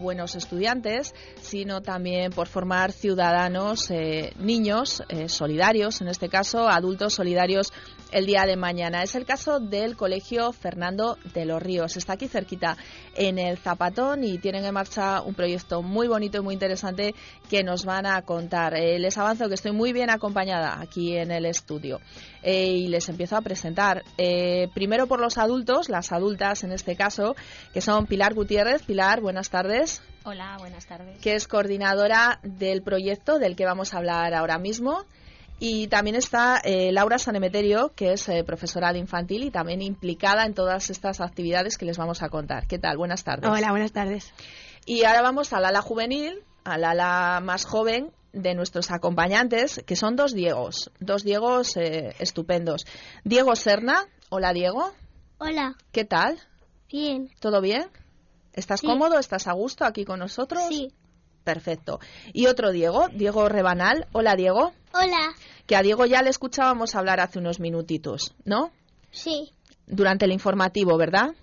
Buenos estudiantes, sino también por formar ciudadanos, eh, niños eh, solidarios, en este caso adultos solidarios el día de mañana. Es el caso del Colegio Fernando de los Ríos. Está aquí cerquita en el Zapatón y tienen en marcha un proyecto muy bonito y muy interesante que nos van a contar. Eh, les avanzo que estoy muy bien acompañada aquí en el estudio y les empiezo a presentar. primero por los adultos, las adultas en este caso, que son Pilar Gutiérrez. Pilar, buenas tardes. Hola, buenas tardes. Que es coordinadora del proyecto del que vamos a hablar ahora mismo. Y también está eh, Laura Sanemeterio, que es eh, profesora de infantil y también implicada en todas estas actividades que les vamos a contar. ¿Qué tal? Buenas tardes. Hola, buenas tardes. Y ahora vamos al ala juvenil, al ala más joven de nuestros acompañantes, que son dos Diegos, dos Diegos eh, estupendos. Diego Serna. Hola, Diego. Hola. ¿Qué tal? Bien. ¿Todo bien? ¿Estás cómodo? ¿Estás a gusto aquí con nosotros? Sí. Perfecto. Y otro Diego, Diego Rebanal. Hola, Diego. Hola. Que a Diego ya le escuchábamos hablar hace unos minutitos, ¿no? Sí. Durante el informativo, ¿verdad?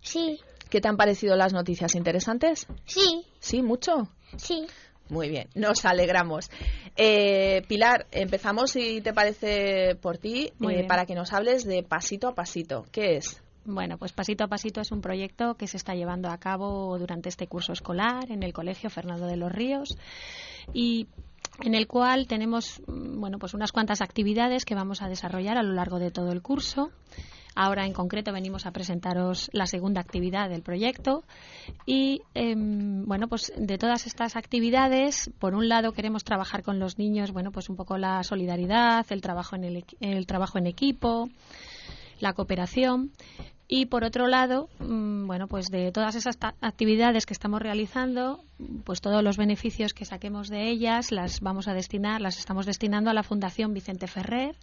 Sí. ¿Qué te han parecido las noticias interesantes? Sí. ¿Sí? ¿Mucho? Sí. Muy bien, nos alegramos. Eh, Pilar, empezamos, si te parece, por ti, eh, para que nos hables de pasito a pasito. ¿Qué es? Bueno, pues Pasito a Pasito es un proyecto que se está llevando a cabo durante este curso escolar en el Colegio Fernando de los Ríos y en el cual tenemos mm, bueno, pues unas cuantas actividades que vamos a desarrollar a lo largo de todo el curso. Ahora en concreto venimos a presentaros la segunda actividad del proyecto y em, bueno pues de todas estas actividades por un lado queremos trabajar con los niños bueno pues un poco la solidaridad el trabajo en el, el trabajo en equipo la cooperación y por otro lado, mm, bueno, pues de todas esas actividades que estamos realizando, pues todos los beneficios que saquemos de ellas las vamos a destinar, las estamos destinando a la Fundación Vicente Ferrer,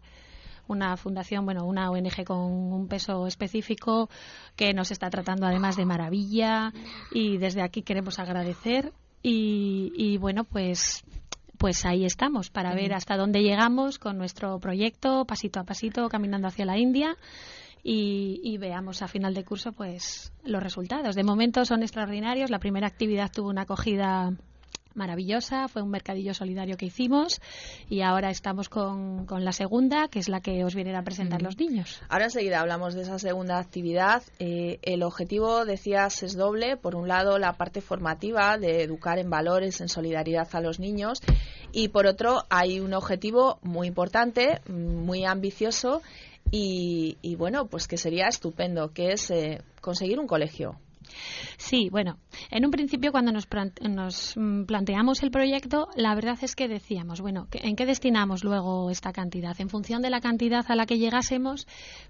una fundación, bueno, una ONG con un peso específico que nos está tratando además de maravilla y desde aquí queremos agradecer y, y bueno, pues pues ahí estamos para ver hasta dónde llegamos con nuestro proyecto, pasito a pasito, caminando hacia la India y, veamos a final de curso pues los resultados. De momento son extraordinarios. La primera actividad tuvo una acogida maravillosa, fue un mercadillo solidario que hicimos y ahora estamos con, con la segunda, que es la que os vienen a presentar los niños. Ahora enseguida hablamos de esa segunda actividad. Eh, el objetivo, decías, es doble. Por un lado, la parte formativa de educar en valores, en solidaridad a los niños y por otro, hay un objetivo muy importante, muy ambicioso y, bueno, pues que sería estupendo, que es eh, conseguir un colegio. Sí, bueno, en un principio cuando nos, nos, mm, planteamos el proyecto, la verdad es que decíamos, bueno, ¿en qué destinamos luego esta cantidad? En función de la cantidad a la que llegásemos,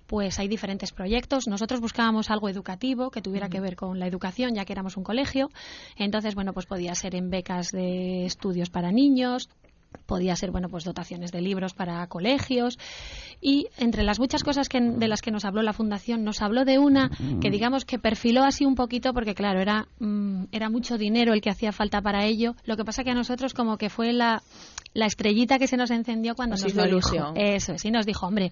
pues hay diferentes proyectos. Nosotros buscábamos algo educativo que tuviera que ver con la educación, ya que éramos un colegio. Entonces, bueno, pues podía ser en becas de estudios para niños, podía ser bueno pues dotaciones de libros para colegios. Y entre las muchas cosas que, de las que nos habló la fundación nos habló de una que digamos que perfiló así un poquito porque claro era mm, era mucho dinero el que hacía falta para ello. Lo que pasa que a nosotros como que fue la la estrellita que se nos encendió cuando nos lo dijo. eso sí nos dijo hombre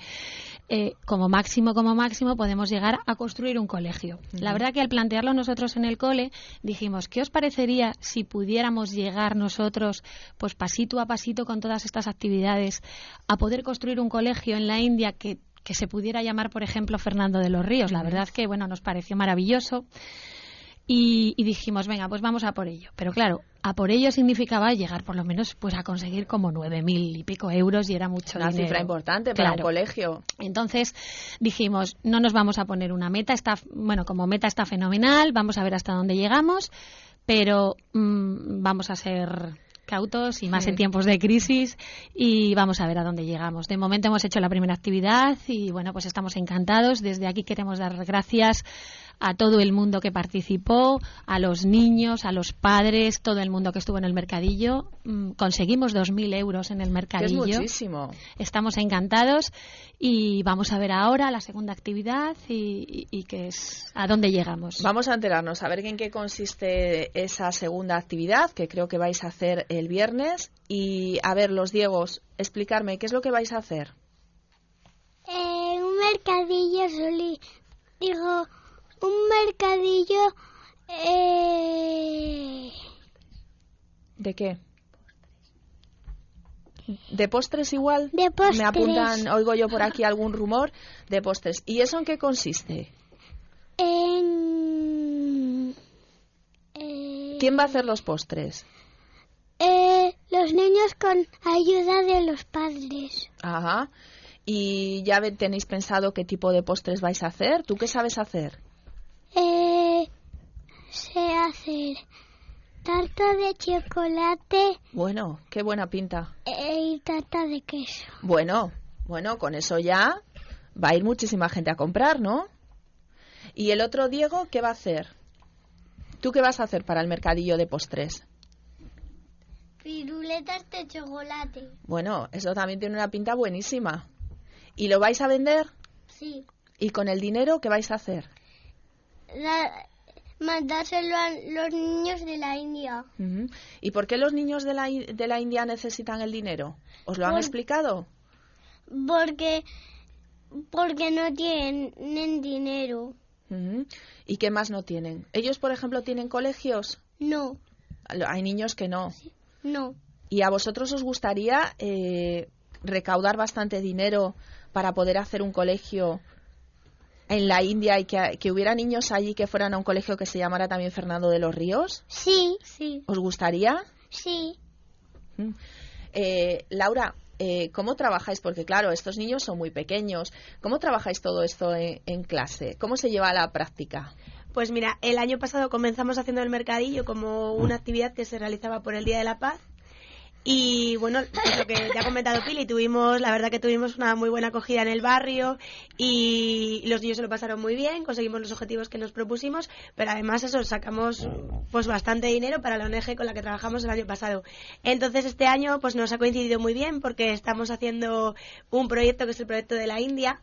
eh, como máximo, como máximo, podemos llegar a construir un colegio. La verdad que al plantearlo nosotros en el cole, dijimos, ¿qué os parecería si pudiéramos llegar nosotros, pues pasito a pasito con todas estas actividades, a poder construir un colegio en la India que que se pudiera llamar, por ejemplo, Fernando de los Ríos. La verdad que, bueno, nos pareció maravilloso. Y, dijimos, venga, pues vamos a por ello. Pero claro, a por ello significaba llegar por lo menos pues a conseguir como nueve mil y pico euros y era mucho una cifra importante para un colegio. Entonces dijimos, no nos vamos a poner una meta, está bueno, como meta está fenomenal, vamos a ver hasta dónde llegamos, pero mm, vamos a ser cautos y más en tiempos de crisis y vamos a ver a dónde llegamos. De momento hemos hecho la primera actividad y bueno, pues estamos encantados. Desde aquí queremos dar gracias a todo el mundo que participó, a los niños, a los padres, todo el mundo que estuvo en el mercadillo. Mm, conseguimos 2.000 euros en el mercadillo. es muchísimo. Estamos encantados y vamos a ver ahora la segunda actividad y, y, que es a dónde llegamos. Vamos a enterarnos, a ver en qué consiste esa segunda actividad que creo que vais a hacer el viernes y a ver los Diegos, explicarme qué es lo que vais a hacer. Eh, un mercadillo soli digo un mercadillo eh... ¿De qué? ¿De postres igual? De postres. Me apuntan, oigo yo por aquí algún rumor de postres. ¿Y eso en qué consiste? En... Eh... ¿Quién va a hacer los postres? Eh, los niños con ayuda de los padres. Ajá. ¿Y ya tenéis pensado qué tipo de postres vais a hacer? ¿Tú qué sabes hacer? Eh, sé hacer tarta de chocolate. Bueno, qué buena pinta. Eh, y tarta de queso. Bueno, bueno, con eso ya va a ir muchísima gente a comprar, ¿no? ¿Y el otro Diego qué va a hacer? ¿Tú qué vas a hacer para el mercadillo de postres? Piruletas de chocolate. Bueno, eso también tiene una pinta buenísima. ¿Y lo vais a vender? Sí. ¿Y con el dinero qué vais a hacer? La, mandárselo a los niños de la India. ¿Y por qué los niños de la, de la India necesitan el dinero? ¿Os lo han explicado? Porque, porque no tienen dinero. ¿Y qué más no tienen? ¿Ellos, por ejemplo, tienen colegios? No. Hay niños que no. No. ¿Y a vosotros os gustaría eh, recaudar bastante dinero para poder hacer un colegio en la India y que, hubiera niños allí que fueran a un colegio que se llamara también Fernando de los Ríos? Sí, sí. ¿Os gustaría? Sí. Eh, Laura, eh, ¿cómo trabajáis? Porque claro, estos niños son muy pequeños. ¿Cómo trabajáis todo esto en, clase? ¿Cómo se lleva a la práctica? Pues mira, el año pasado comenzamos haciendo el mercadillo como una actividad que se realizaba por el Día de la Paz y bueno, lo que ya ha comentado Pili, tuvimos, la verdad que tuvimos una muy buena acogida en el barrio y los niños se lo pasaron muy bien, conseguimos los objetivos que nos propusimos, pero además eso, sacamos pues bastante dinero para la ONG con la que trabajamos el año pasado. Entonces este año pues nos ha coincidido muy bien porque estamos haciendo un proyecto que es el proyecto de la India,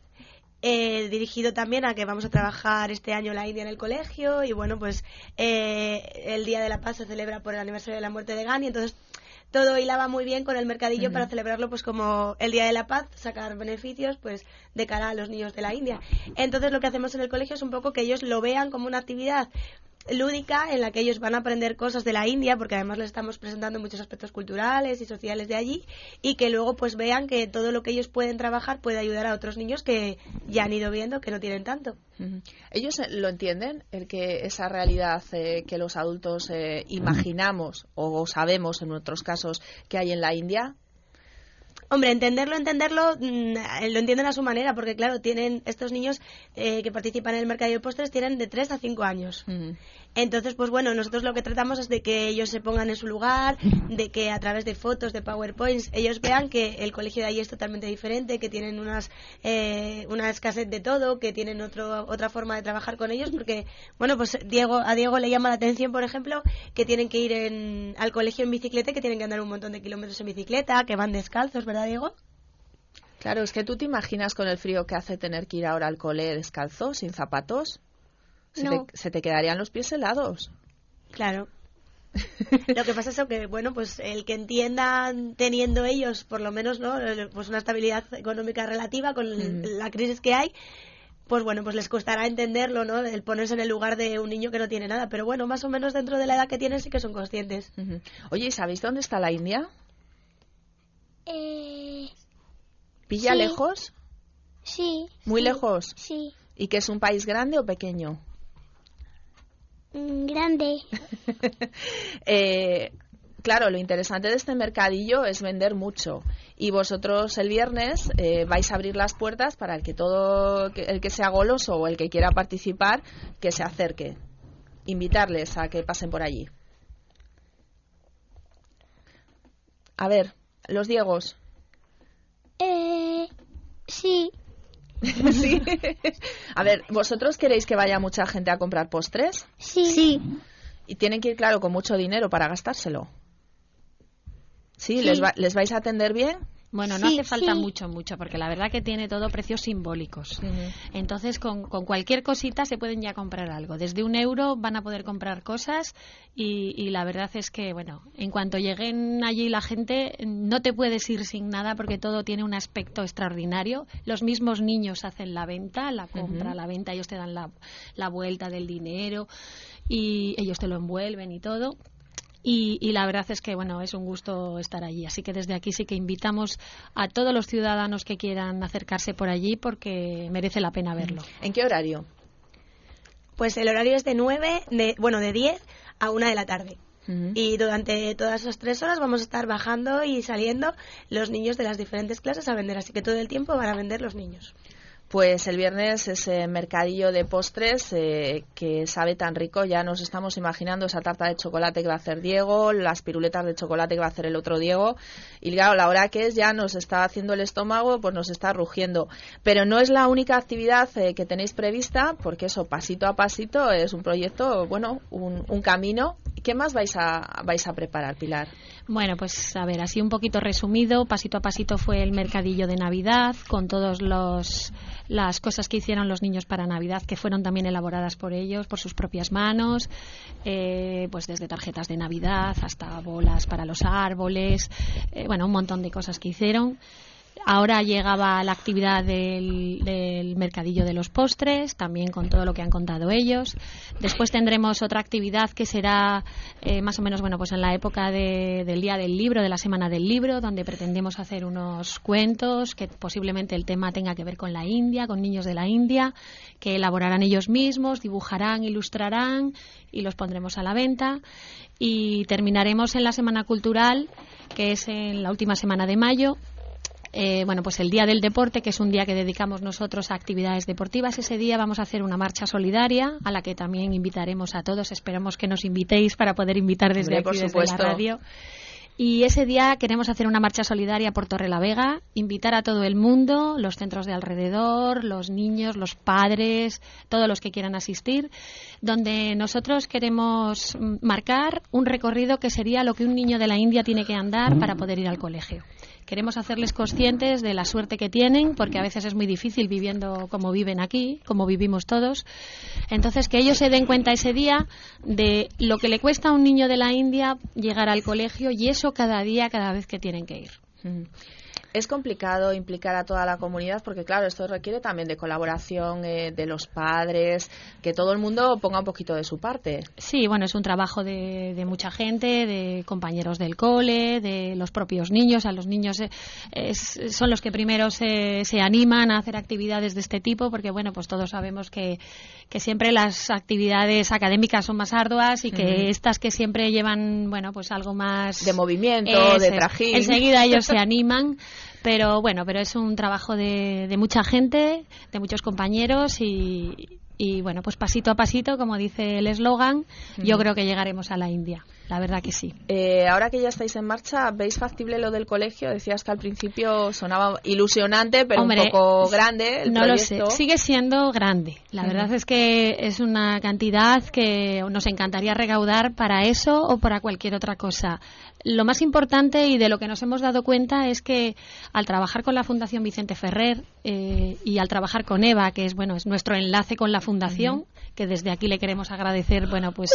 eh, dirigido también a que vamos a trabajar este año la India en el colegio y bueno pues eh, el Día de la Paz se celebra por el aniversario de la muerte de Gandhi entonces todo hilaba muy bien con el mercadillo para celebrarlo pues como el Día de la Paz, sacar beneficios pues de cara a los niños de la India. Entonces lo que hacemos en el colegio es un poco que ellos lo vean como una actividad lúdica en la que ellos van a aprender cosas de la India, porque además les estamos presentando muchos aspectos culturales y sociales de allí, y que luego pues vean que todo lo que ellos pueden trabajar puede ayudar a otros niños que ya han ido viendo que no tienen tanto. ¿Ellos eh, lo entienden? El que esa realidad eh, que los adultos eh, imaginamos o sabemos en otros casos que hay en la India, Hombre, entenderlo, entenderlo, mm, lo entienden a su manera, porque claro, tienen estos niños eh, que participan en el mercado de postres tienen de 3 a 5 años. Entonces, pues bueno, nosotros lo que tratamos es de que ellos se pongan en su lugar, de que a través de fotos, de PowerPoints, ellos vean que el colegio de allí es totalmente diferente, que tienen unas, eh, una escasez de todo, que tienen otro, otra forma de trabajar con ellos, porque, bueno, pues Diego, a Diego le llama la atención, por ejemplo, que tienen que ir en, al colegio en bicicleta, que tienen que andar un montón de kilómetros en bicicleta, que van descalzos, ¿verdad, Diego? Claro, es que tú te imaginas con el frío que hace tener que ir ahora al cole descalzo, sin zapatos. Se, te, quedarían los pies helados. Claro. Lo que pasa es que, bueno, pues el que entiendan teniendo ellos, por lo menos, ¿no? Pues una estabilidad económica relativa con la crisis que hay, pues bueno, pues les costará entenderlo, ¿no? El ponerse en el lugar de un niño que no tiene nada. Pero bueno, más o menos dentro de la edad que tienen sí que son conscientes. Oye, ¿y sabéis dónde está la India? Eh... ¿Pilla lejos? Sí. ¿Muy lejos? Sí. ¿Y que es un país grande o pequeño? Mm, grande. Eh, claro, lo interesante de este mercadillo es vender mucho. Y vosotros el viernes eh, vais a abrir las puertas para el que todo, el que sea goloso o el que quiera participar, que se acerque. Invitarles a que pasen por allí. A ver, los Diegos. Eh, sí. sí. A ver, ¿vosotros queréis que vaya mucha gente a comprar postres? Sí. Sí. Y tienen que ir, claro, con mucho dinero para gastárselo. ¿Sí? ¿Les, va- ¿Les vais a atender bien? Bueno, no Sí, hace falta sí. mucho, mucho, porque la verdad que tiene todo precios simbólicos. Entonces, con, con cualquier cosita se pueden ya comprar algo. Desde un euro van a poder comprar cosas y, y la verdad es que, bueno, en cuanto lleguen allí la gente, no te puedes ir sin nada porque todo tiene un aspecto extraordinario. Los mismos niños hacen la venta, la compra, la venta, ellos te dan la, la vuelta del dinero y ellos te lo envuelven y todo. Y, y la verdad es que bueno es un gusto estar allí así que desde aquí sí que invitamos a todos los ciudadanos que quieran acercarse por allí porque merece la pena verlo ¿En qué horario? Pues el horario es de 9, de, bueno, de 10 a 1 de la tarde. Ujú. Y durante todas esas tres horas vamos a estar bajando y saliendo los niños de las diferentes clases a vender. Así que todo el tiempo van a vender los niños. Pues el viernes ese mercadillo de postres eh, que sabe tan rico, ya nos estamos imaginando esa tarta de chocolate que va a hacer Diego, las piruletas de chocolate que va a hacer el otro Diego, y claro, la hora que es ya nos está haciendo el estómago, pues nos está rugiendo. Pero no es la única actividad eh, que tenéis prevista, porque eso pasito a pasito es un proyecto, bueno, un, un camino. ¿Qué más vais a, vais a preparar, Pilar? Bueno, pues a ver, así un poquito resumido, pasito a pasito fue el mercadillo de Navidad con todos los las cosas que hicieron los niños para Navidad que fueron también elaboradas por ellos por sus propias manos, eh, pues desde tarjetas de Navidad hasta bolas para los árboles, eh, bueno, un montón de cosas que hicieron. Ahora llegaba la actividad del, mercadillo de los postres, también con todo lo que han contado ellos. Después tendremos otra actividad que será eh, más o menos bueno pues en la época de- del día del libro, de la semana del libro, donde pretendemos hacer unos cuentos que posiblemente el tema tenga que ver con la India, con niños de la India, que elaborarán ellos mismos, dibujarán, ilustrarán y los pondremos a la venta. Y terminaremos en la semana cultural, que es en la última semana de mayo, eh, bueno, pues el Día del Deporte, que es un día que dedicamos nosotros a actividades deportivas. Ese día vamos a hacer una marcha solidaria a la que también invitaremos a todos. Esperamos que nos invitéis para poder invitar desde Hombre, por aquí, desde supuesto. la radio. Y ese día queremos hacer una marcha solidaria por Torrelavega, invitar a todo el mundo, los centros de alrededor, los niños, los padres, todos los que quieran asistir, donde nosotros queremos mm, marcar un recorrido que sería lo que un niño de la India tiene que andar para poder ir al colegio. Queremos hacerles conscientes de la suerte que tienen, porque a veces es muy difícil viviendo como viven aquí, como vivimos todos. Entonces, que ellos se den cuenta ese día de lo que le cuesta a un niño de la India llegar al colegio y eso cada día, cada vez que tienen que ir. Es complicado implicar a toda la comunidad porque, claro, esto requiere también de colaboración eh, de los padres, que todo el mundo ponga un poquito de su parte. Sí, bueno, es un trabajo de, de mucha gente, de compañeros del cole, de los propios niños. A los niños eh, es- son los que primero se, se animan a hacer actividades de este tipo, porque bueno, pues todos sabemos que, que siempre las actividades académicas son más arduas y que Ujú. estas que siempre llevan, bueno, pues algo más De movimiento, de trajín. Enseguida ellos se animan. Pero bueno, pero es un trabajo de, de mucha gente, de muchos compañeros y, y bueno, pues pasito a pasito, como dice el eslogan, yo creo que llegaremos a la India. La verdad que sí. Eh, ahora que ya estáis en marcha, ¿veis factible lo del colegio? Decías que al principio sonaba ilusionante, pero Hombre, un poco grande el no lo sé. Sigue siendo grande. La verdad es que es una cantidad que nos encantaría recaudar para eso o para cualquier otra cosa. Lo más importante y de lo que nos hemos dado cuenta es que al trabajar con la Fundación Vicente Ferrer eh, y al trabajar con Eva, que es bueno es nuestro enlace con la fundación, que desde aquí le queremos agradecer, bueno pues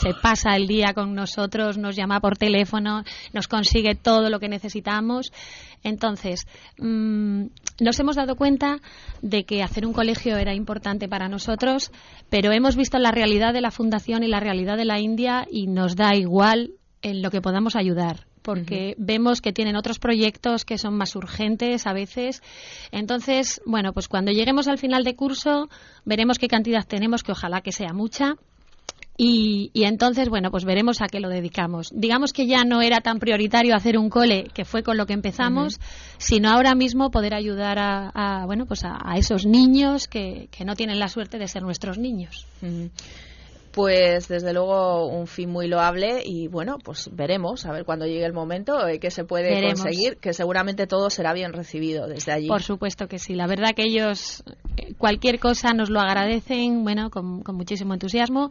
se pasa el día con nosotros, nos llama por teléfono, nos consigue todo lo que necesitamos. Entonces, mm, nos hemos dado cuenta de que hacer un colegio era importante para nosotros, pero hemos visto la realidad de la fundación y la realidad de la India y nos da igual en lo que podamos ayudar porque vemos que tienen otros proyectos que son más urgentes a veces. Entonces, bueno, pues cuando lleguemos al final de curso veremos qué cantidad tenemos, que ojalá que sea mucha, y, y entonces, bueno, pues veremos a qué lo dedicamos. Digamos que ya no era tan prioritario hacer un cole, que fue con lo que empezamos, sino ahora mismo poder ayudar a, a, bueno, pues a, a esos niños que, que no tienen la suerte de ser nuestros niños. Pues desde luego un fin muy loable y bueno, pues veremos a ver cuando llegue el momento eh, que se puede conseguir, que seguramente todo será bien recibido desde allí. Por supuesto que sí, la verdad que ellos eh, cualquier cosa nos lo agradecen, bueno, con, muchísimo entusiasmo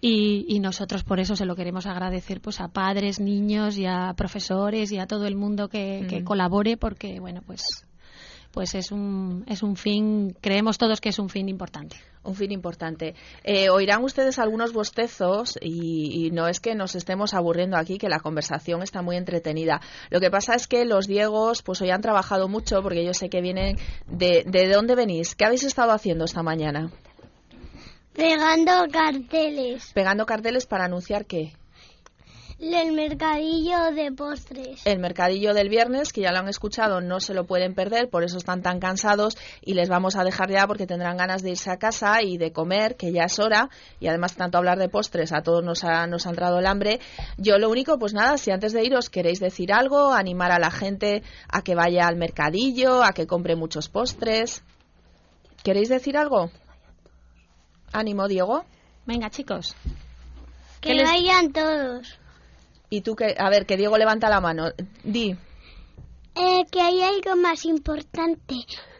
y, nosotros por eso se lo queremos agradecer pues a padres, niños y a profesores y a todo el mundo que, que colabore porque bueno, pues pues es un, es un fin, creemos todos que es un fin importante. Un fin importante. Eh, oirán ustedes algunos bostezos y, no es que nos estemos aburriendo aquí, que la conversación está muy entretenida. Lo que pasa es que los Diegos pues hoy han trabajado mucho porque yo sé que vienen de, de dónde venís. ¿Qué habéis estado haciendo esta mañana? Pegando carteles. Pegando carteles para anunciar qué? El mercadillo de postres. El mercadillo del viernes, que ya lo han escuchado, no se lo pueden perder, por eso están tan cansados y les vamos a dejar ya porque tendrán ganas de irse a casa y de comer, que ya es hora, y además tanto hablar de postres, a todos nos ha, nos ha entrado el hambre. Yo lo único, pues nada, si antes de iros queréis decir algo, animar a la gente a que vaya al mercadillo, a que compre muchos postres. ¿Queréis decir algo? Ánimo, Diego. Venga, chicos. Que vayan todos. Y tú, que, a ver, que Diego levanta la mano. Di. Eh, que hay algo más importante,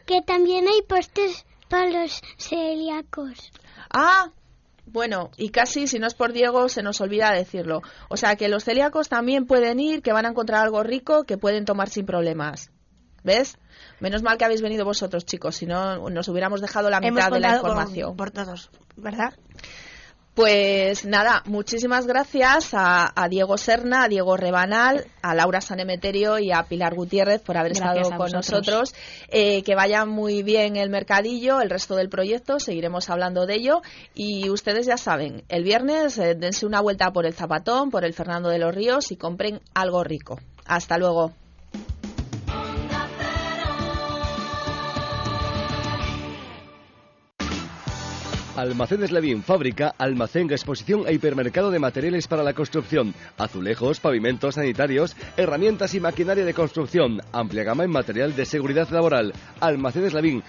que también hay postres para los celíacos. Ah, bueno, y casi, si no es por Diego, se nos olvida decirlo. O sea, que los celíacos también pueden ir, que van a encontrar algo rico, que pueden tomar sin problemas. ¿Ves? Menos mal que habéis venido vosotros, chicos, si no nos hubiéramos dejado la mitad de la información. por todos, ¿verdad? Pues nada, muchísimas gracias a, Diego Serna, a Diego Rebanal, a Laura Sanemeterio y a Pilar Gutiérrez por haber estado con nosotros. Eh, que vaya muy bien el mercadillo, el resto del proyecto, seguiremos hablando de ello. Y ustedes ya saben, el viernes eh, dense una vuelta por el Zapatón, por el Fernando de los Ríos y compren algo rico. Hasta luego. Almacenes Levín, fábrica, almacén, exposición e hipermercado de materiales para la construcción, azulejos, pavimentos sanitarios, herramientas y maquinaria de construcción, amplia gama en material de seguridad laboral. Almacenes Levín,